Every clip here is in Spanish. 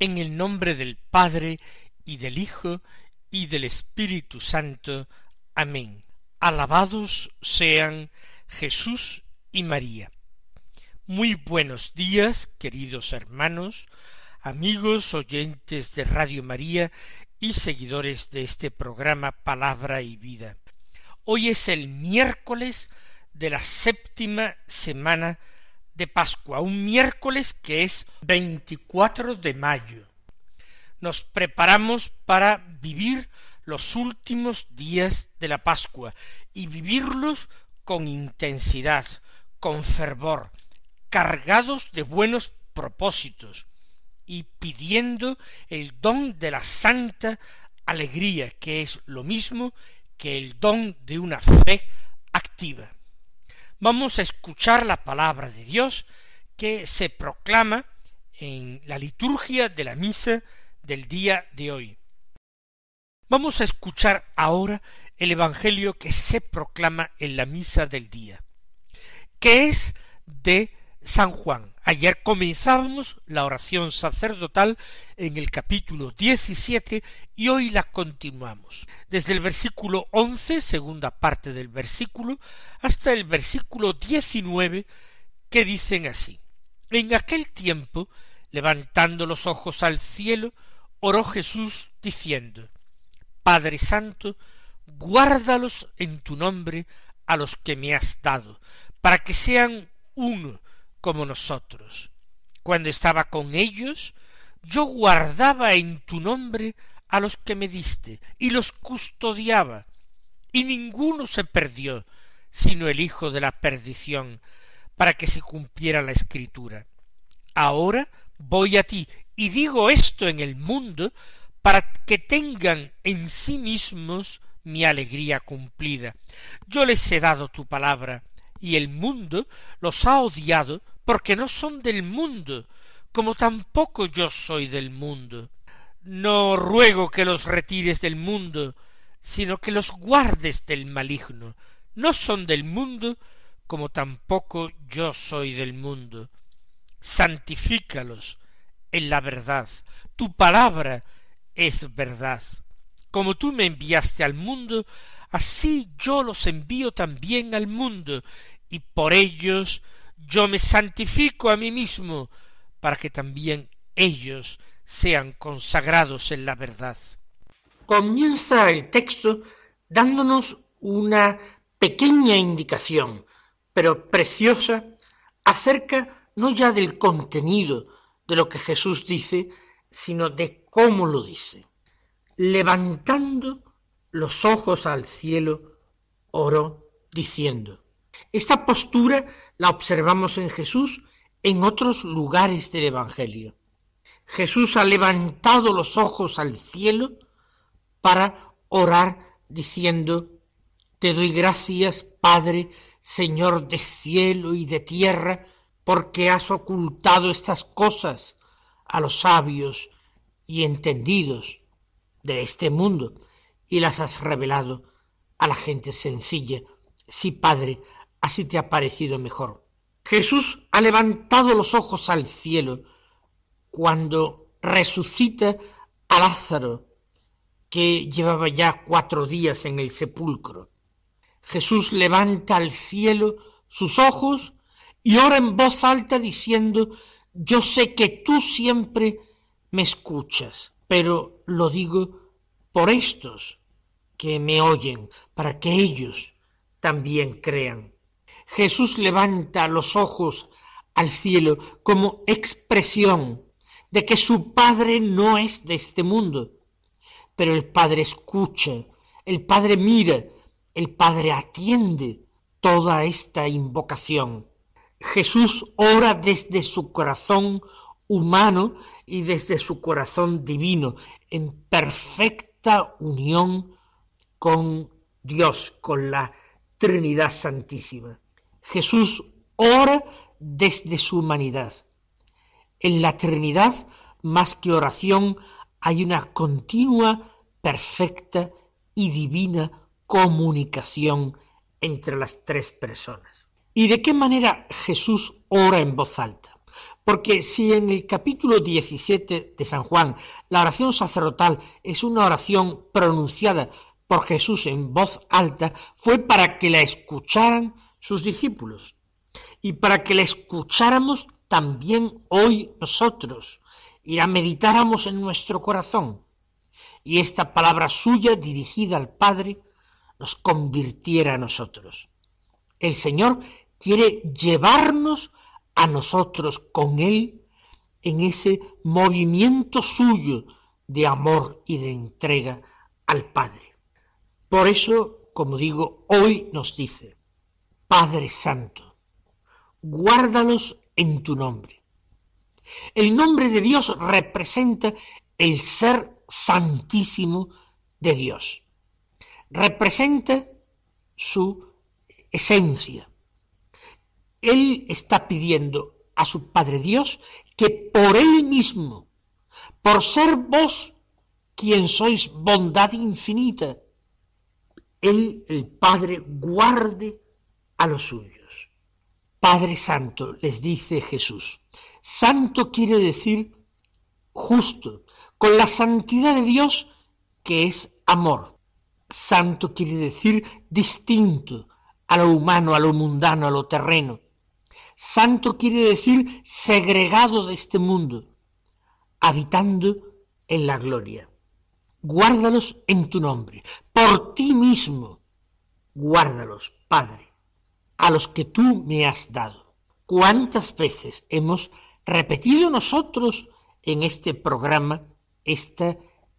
En el nombre del Padre y del Hijo y del Espíritu Santo. Amén. Alabados sean Jesús y María. Muy buenos días, queridos hermanos, amigos oyentes de Radio María y seguidores de este programa Palabra y Vida. Hoy es el miércoles de la séptima semana de Pascua, un miércoles que es 24 de mayo. Nos preparamos para vivir los últimos días de la Pascua y vivirlos con intensidad, con fervor, cargados de buenos propósitos y pidiendo el don de la santa alegría, que es lo mismo que el don de una fe activa vamos a escuchar la palabra de Dios que se proclama en la liturgia de la misa del día de hoy. Vamos a escuchar ahora el Evangelio que se proclama en la misa del día, que es de San Juan. Ayer comenzábamos la oración sacerdotal en el capítulo diecisiete y hoy la continuamos. Desde el versículo once, segunda parte del versículo, hasta el versículo diecinueve, que dicen así. En aquel tiempo, levantando los ojos al cielo, oró Jesús diciendo, Padre Santo, guárdalos en tu nombre a los que me has dado, para que sean uno como nosotros. Cuando estaba con ellos, yo guardaba en tu nombre a los que me diste, y los custodiaba, y ninguno se perdió, sino el hijo de la perdición, para que se cumpliera la escritura. Ahora voy a ti, y digo esto en el mundo, para que tengan en sí mismos mi alegría cumplida. Yo les he dado tu palabra, y el mundo los ha odiado porque no son del mundo, como tampoco yo soy del mundo. No ruego que los retires del mundo, sino que los guardes del maligno. No son del mundo, como tampoco yo soy del mundo. Santifícalos en la verdad. Tu palabra es verdad. Como tú me enviaste al mundo, así yo los envío también al mundo, y por ellos yo me santifico a mí mismo, para que también ellos sean consagrados en la verdad. Comienza el texto dándonos una pequeña indicación, pero preciosa, acerca no ya del contenido de lo que Jesús dice, sino de cómo lo dice. Levantando los ojos al cielo, oró diciendo. Esta postura la observamos en Jesús en otros lugares del Evangelio. Jesús ha levantado los ojos al cielo para orar diciendo Te doy gracias, Padre, Señor de cielo y de tierra, porque has ocultado estas cosas a los sabios y entendidos de este mundo y las has revelado a la gente sencilla. Sí, Padre, así te ha parecido mejor. Jesús ha levantado los ojos al cielo cuando resucita a Lázaro, que llevaba ya cuatro días en el sepulcro. Jesús levanta al cielo sus ojos y ora en voz alta diciendo Yo sé que tú siempre me escuchas, pero lo digo por estos que me oyen, para que ellos también crean. Jesús levanta los ojos al cielo como expresión de que su Padre no es de este mundo. Pero el Padre escucha, el Padre mira, el Padre atiende toda esta invocación. Jesús ora desde su corazón humano y desde su corazón divino, en perfecta unión con Dios, con la Trinidad Santísima. Jesús ora desde su humanidad. En la Trinidad, más que oración, hay una continua, perfecta y divina comunicación entre las tres personas. ¿Y de qué manera Jesús ora en voz alta? Porque si en el capítulo 17 de San Juan la oración sacerdotal es una oración pronunciada por Jesús en voz alta, fue para que la escucharan sus discípulos y para que la escucháramos también hoy nosotros y la meditáramos en nuestro corazón y esta palabra suya dirigida al Padre nos convirtiera a nosotros. El Señor quiere llevarnos a nosotros con Él en ese movimiento suyo de amor y de entrega al Padre. Por eso, como digo, hoy nos dice, Padre Santo, guárdalos en tu nombre. El nombre de Dios representa el ser santísimo de Dios representa su esencia. Él está pidiendo a su Padre Dios que por Él mismo, por ser vos quien sois bondad infinita, Él, el Padre, guarde a los suyos. Padre Santo, les dice Jesús. Santo quiere decir justo, con la santidad de Dios que es amor. Santo quiere decir distinto a lo humano, a lo mundano, a lo terreno. Santo quiere decir segregado de este mundo, habitando en la gloria. Guárdalos en tu nombre, por ti mismo. Guárdalos, Padre, a los que tú me has dado. ¿Cuántas veces hemos repetido nosotros en este programa esta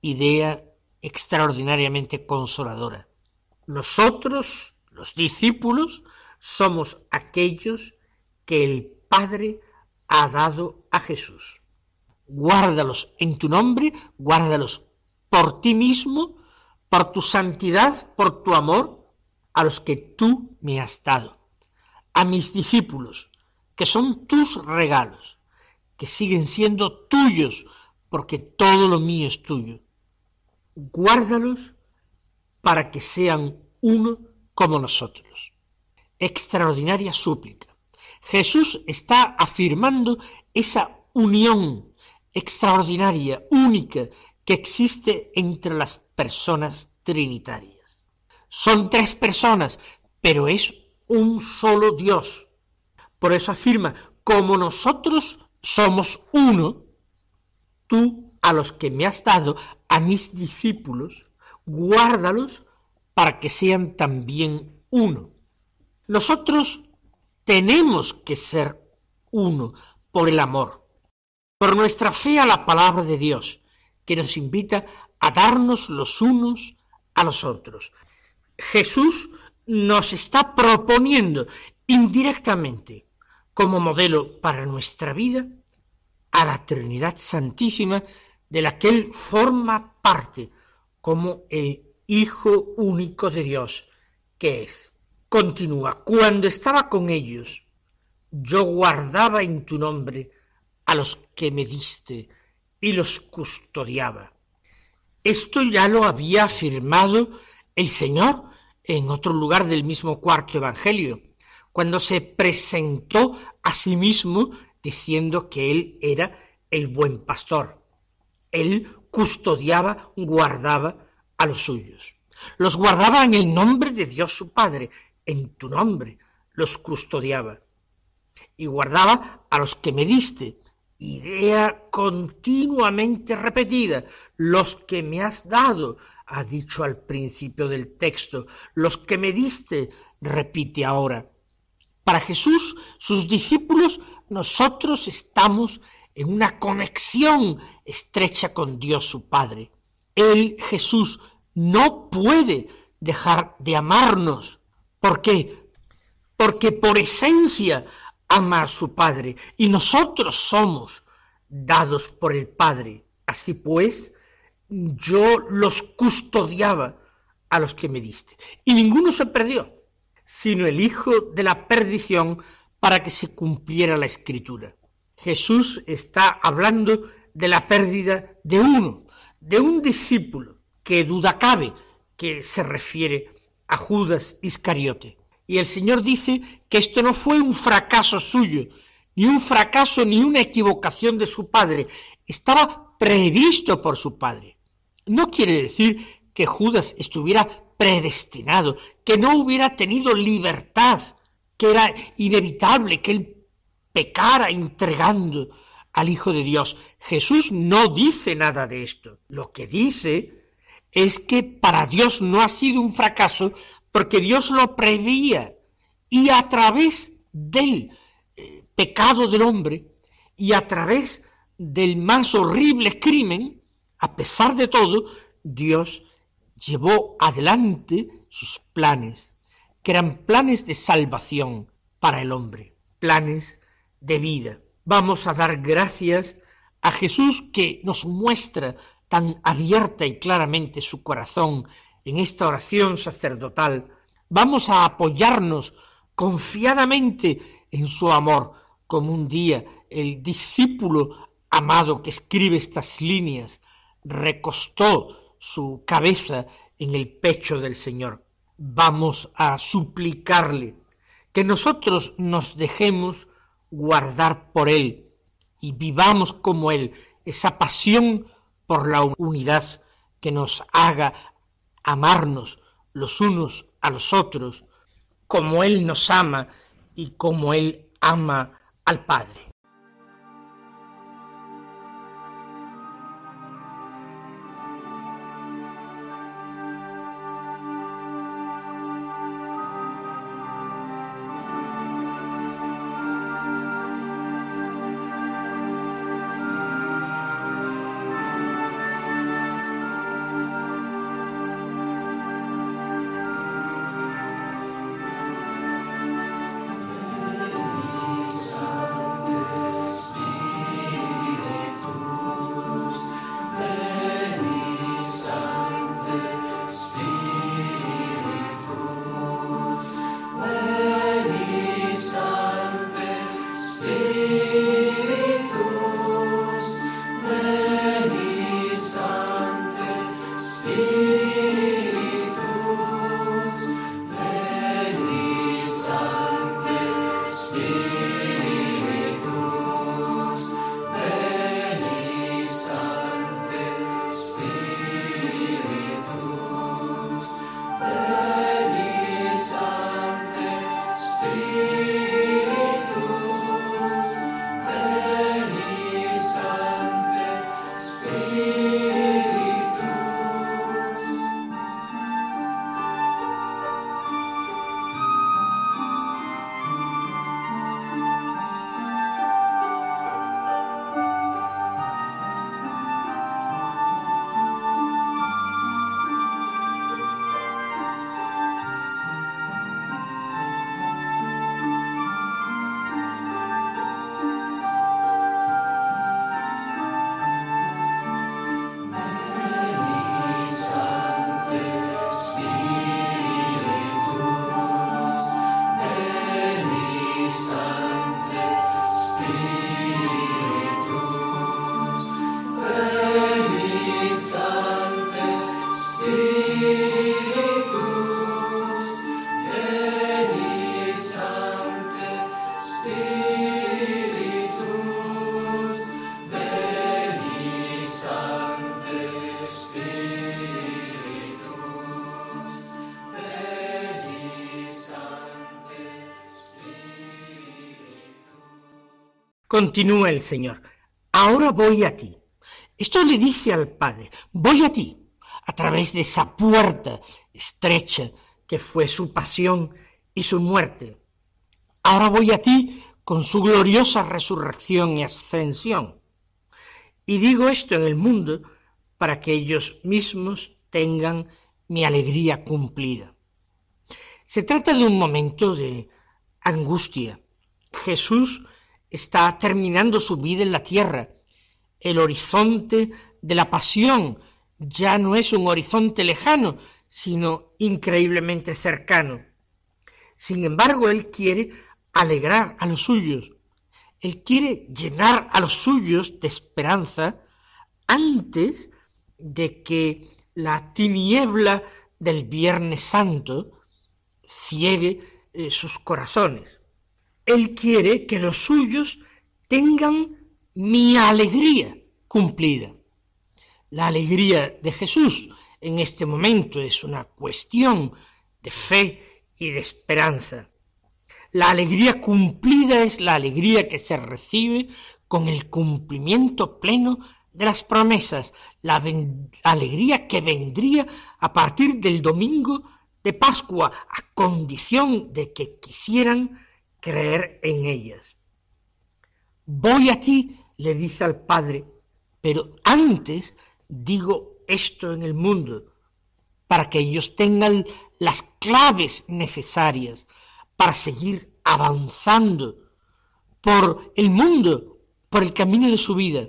idea extraordinariamente consoladora. Nosotros, los discípulos, somos aquellos que el Padre ha dado a Jesús. Guárdalos en tu nombre, guárdalos por ti mismo, por tu santidad, por tu amor, a los que tú me has dado, a mis discípulos, que son tus regalos, que siguen siendo tuyos, porque todo lo mío es tuyo guárdalos para que sean uno como nosotros. Extraordinaria súplica. Jesús está afirmando esa unión extraordinaria, única, que existe entre las personas trinitarias. Son tres personas, pero es un solo Dios. Por eso afirma, como nosotros somos uno, tú a los que me has dado a mis discípulos, guárdalos para que sean también uno. Nosotros tenemos que ser uno por el amor, por nuestra fe a la palabra de Dios, que nos invita a darnos los unos a los otros. Jesús nos está proponiendo indirectamente como modelo para nuestra vida a la Trinidad Santísima de la que él forma parte como el Hijo único de Dios que es. Continúa, cuando estaba con ellos, yo guardaba en tu nombre a los que me diste y los custodiaba. Esto ya lo había afirmado el Señor en otro lugar del mismo cuarto Evangelio, cuando se presentó a sí mismo diciendo que Él era el buen pastor. Él custodiaba, guardaba a los suyos. Los guardaba en el nombre de Dios su Padre, en tu nombre los custodiaba. Y guardaba a los que me diste, idea continuamente repetida, los que me has dado, ha dicho al principio del texto, los que me diste, repite ahora. Para Jesús, sus discípulos, nosotros estamos en una conexión estrecha con Dios su Padre. Él, Jesús, no puede dejar de amarnos. ¿Por qué? porque por esencia ama a su Padre, y nosotros somos dados por el Padre. Así pues, yo los custodiaba a los que me diste, y ninguno se perdió, sino el Hijo de la perdición, para que se cumpliera la Escritura. Jesús está hablando de la pérdida de uno, de un discípulo, que duda cabe que se refiere a Judas Iscariote. Y el Señor dice que esto no fue un fracaso suyo, ni un fracaso ni una equivocación de su padre, estaba previsto por su padre. No quiere decir que Judas estuviera predestinado, que no hubiera tenido libertad, que era inevitable que él pecara entregando al Hijo de Dios. Jesús no dice nada de esto. Lo que dice es que para Dios no ha sido un fracaso porque Dios lo preveía y a través del eh, pecado del hombre y a través del más horrible crimen, a pesar de todo, Dios llevó adelante sus planes, que eran planes de salvación para el hombre, planes de vida. Vamos a dar gracias a Jesús que nos muestra tan abierta y claramente su corazón en esta oración sacerdotal. Vamos a apoyarnos confiadamente en su amor, como un día el discípulo amado que escribe estas líneas recostó su cabeza en el pecho del Señor. Vamos a suplicarle que nosotros nos dejemos guardar por Él y vivamos como Él esa pasión por la unidad que nos haga amarnos los unos a los otros como Él nos ama y como Él ama al Padre. Continúa el Señor. Ahora voy a ti. Esto le dice al Padre, voy a ti, a través de esa puerta estrecha que fue su pasión y su muerte. Ahora voy a ti con su gloriosa resurrección y ascensión. Y digo esto en el mundo para que ellos mismos tengan mi alegría cumplida. Se trata de un momento de angustia. Jesús está terminando su vida en la tierra. El horizonte de la pasión ya no es un horizonte lejano, sino increíblemente cercano. Sin embargo, Él quiere alegrar a los suyos. Él quiere llenar a los suyos de esperanza antes de que la tiniebla del Viernes Santo ciegue eh, sus corazones. Él quiere que los suyos tengan mi alegría cumplida. La alegría de Jesús en este momento es una cuestión de fe y de esperanza. La alegría cumplida es la alegría que se recibe con el cumplimiento pleno de las promesas, la alegría que vendría a partir del domingo de Pascua, a condición de que quisieran creer en ellas. Voy a ti, le dice al Padre, pero antes digo esto en el mundo, para que ellos tengan las claves necesarias para seguir avanzando por el mundo, por el camino de su vida,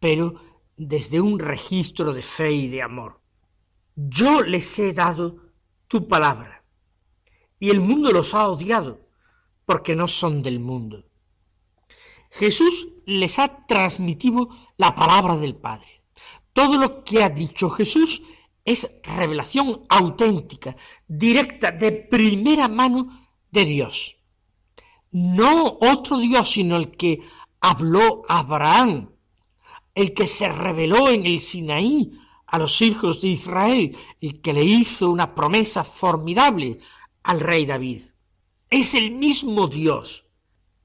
pero desde un registro de fe y de amor. Yo les he dado tu palabra, y el mundo los ha odiado, porque no son del mundo. Jesús les ha transmitido la palabra del Padre. Todo lo que ha dicho Jesús es revelación auténtica, directa, de primera mano de Dios. No otro Dios, sino el que habló Abraham, el que se reveló en el Sinaí a los hijos de Israel, el que le hizo una promesa formidable al rey David. Es el mismo Dios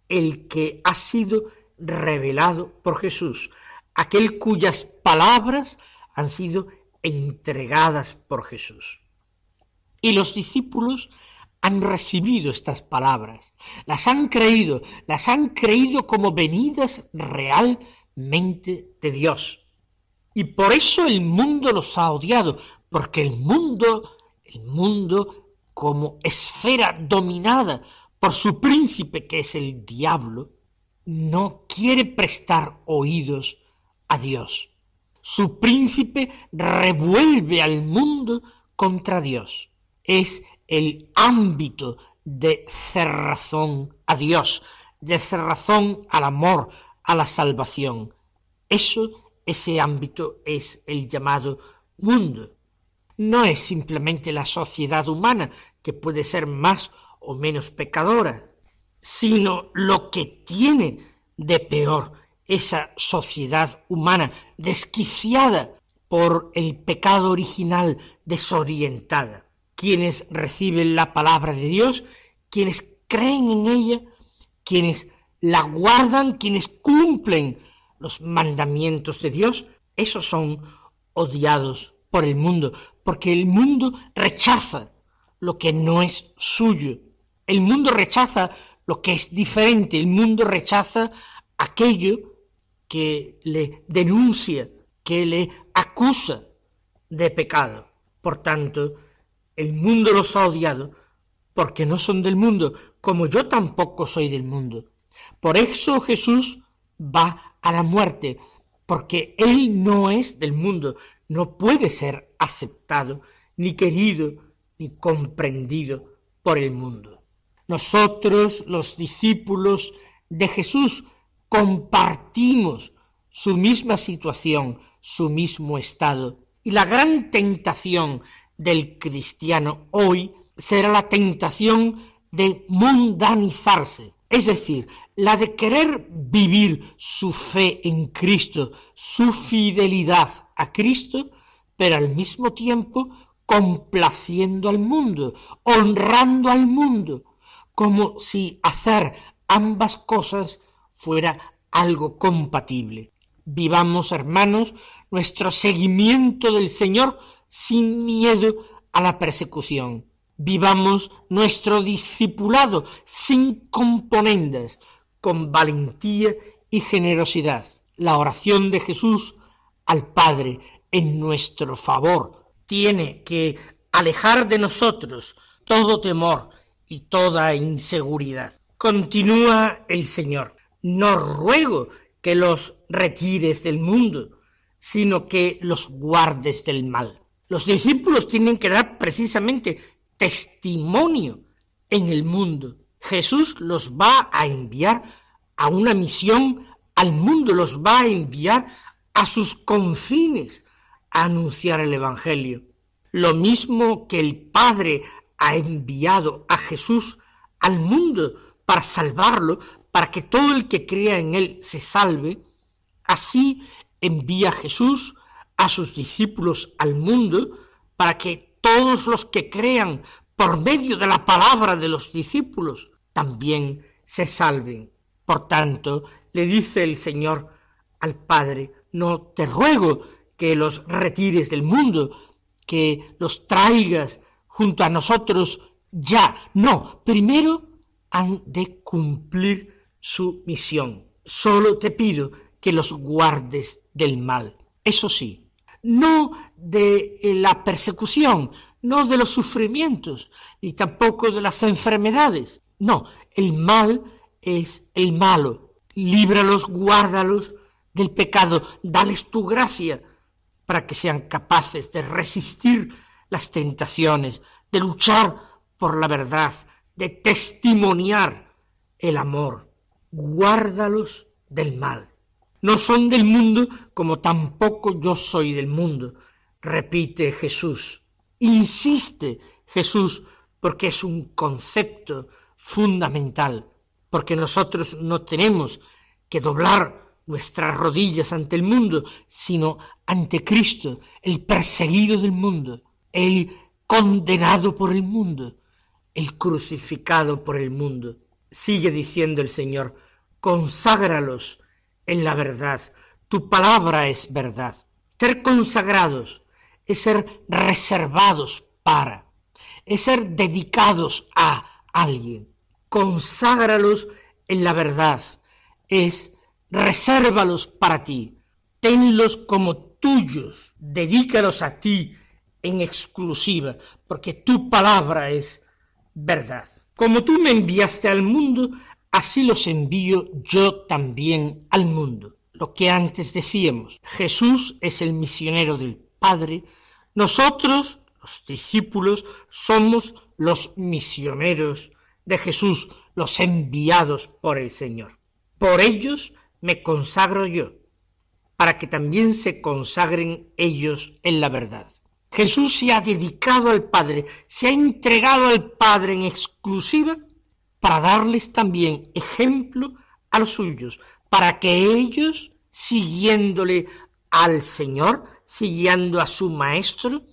el que ha sido revelado por Jesús, aquel cuyas palabras han sido entregadas por Jesús. Y los discípulos han recibido estas palabras, las han creído, las han creído como venidas realmente de Dios. Y por eso el mundo los ha odiado, porque el mundo, el mundo como esfera dominada por su príncipe que es el diablo, no quiere prestar oídos a Dios. Su príncipe revuelve al mundo contra Dios. Es el ámbito de cerrazón a Dios, de cerrazón al amor, a la salvación. Eso, ese ámbito es el llamado mundo no es simplemente la sociedad humana, que puede ser más o menos pecadora, sino lo que tiene de peor esa sociedad humana desquiciada por el pecado original, desorientada. Quienes reciben la palabra de Dios, quienes creen en ella, quienes la guardan, quienes cumplen los mandamientos de Dios, esos son odiados por el mundo, porque el mundo rechaza lo que no es suyo. El mundo rechaza lo que es diferente, el mundo rechaza aquello que le denuncia, que le acusa de pecado. Por tanto, el mundo los ha odiado porque no son del mundo, como yo tampoco soy del mundo. Por eso Jesús va a la muerte, porque Él no es del mundo, no puede ser aceptado, ni querido, ni comprendido por el mundo. Nosotros, los discípulos de Jesús, compartimos su misma situación, su mismo estado. Y la gran tentación del cristiano hoy será la tentación de mundanizarse, es decir, la de querer vivir su fe en Cristo, su fidelidad a Cristo, pero al mismo tiempo complaciendo al mundo, honrando al mundo, como si hacer ambas cosas fuera algo compatible. Vivamos, hermanos, nuestro seguimiento del Señor sin miedo a la persecución. Vivamos nuestro discipulado sin componendas, con valentía y generosidad. La oración de Jesús al Padre en nuestro favor tiene que alejar de nosotros todo temor y toda inseguridad. Continúa el Señor. No ruego que los retires del mundo, sino que los guardes del mal. Los discípulos tienen que dar precisamente testimonio en el mundo. Jesús los va a enviar a una misión al mundo, los va a enviar a sus confines a anunciar el Evangelio. Lo mismo que el Padre ha enviado a Jesús al mundo para salvarlo, para que todo el que crea en él se salve, así envía Jesús a sus discípulos al mundo para que todos los que crean por medio de la palabra de los discípulos también se salven. Por tanto, le dice el Señor al Padre, no te ruego que los retires del mundo, que los traigas junto a nosotros ya. No, primero han de cumplir su misión. Solo te pido que los guardes del mal. Eso sí, no de la persecución, no de los sufrimientos, ni tampoco de las enfermedades. No, el mal es el malo. Líbralos, guárdalos del pecado, dales tu gracia para que sean capaces de resistir las tentaciones, de luchar por la verdad, de testimoniar el amor. Guárdalos del mal. No son del mundo como tampoco yo soy del mundo, repite Jesús. Insiste Jesús porque es un concepto fundamental, porque nosotros no tenemos que doblar nuestras rodillas ante el mundo, sino ante Cristo, el perseguido del mundo, el condenado por el mundo, el crucificado por el mundo. Sigue diciendo el Señor, conságralos en la verdad, tu palabra es verdad. Ser consagrados es ser reservados para, es ser dedicados a alguien. Conságralos en la verdad, es resérvalos para ti, tenlos como tuyos, dedícalos a ti en exclusiva, porque tu palabra es verdad. Como tú me enviaste al mundo, así los envío yo también al mundo. Lo que antes decíamos, Jesús es el misionero del Padre, nosotros, los discípulos, somos los misioneros de Jesús, los enviados por el Señor. Por ellos me consagro yo, para que también se consagren ellos en la verdad. Jesús se ha dedicado al Padre, se ha entregado al Padre en exclusiva para darles también ejemplo a los suyos, para que ellos, siguiéndole al Señor, siguiendo a su Maestro,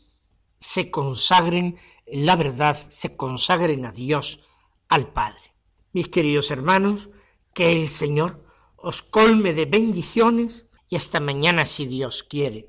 se consagren en la verdad, se consagren a Dios, al Padre. Mis queridos hermanos, que el Señor os colme de bendiciones y hasta mañana si Dios quiere.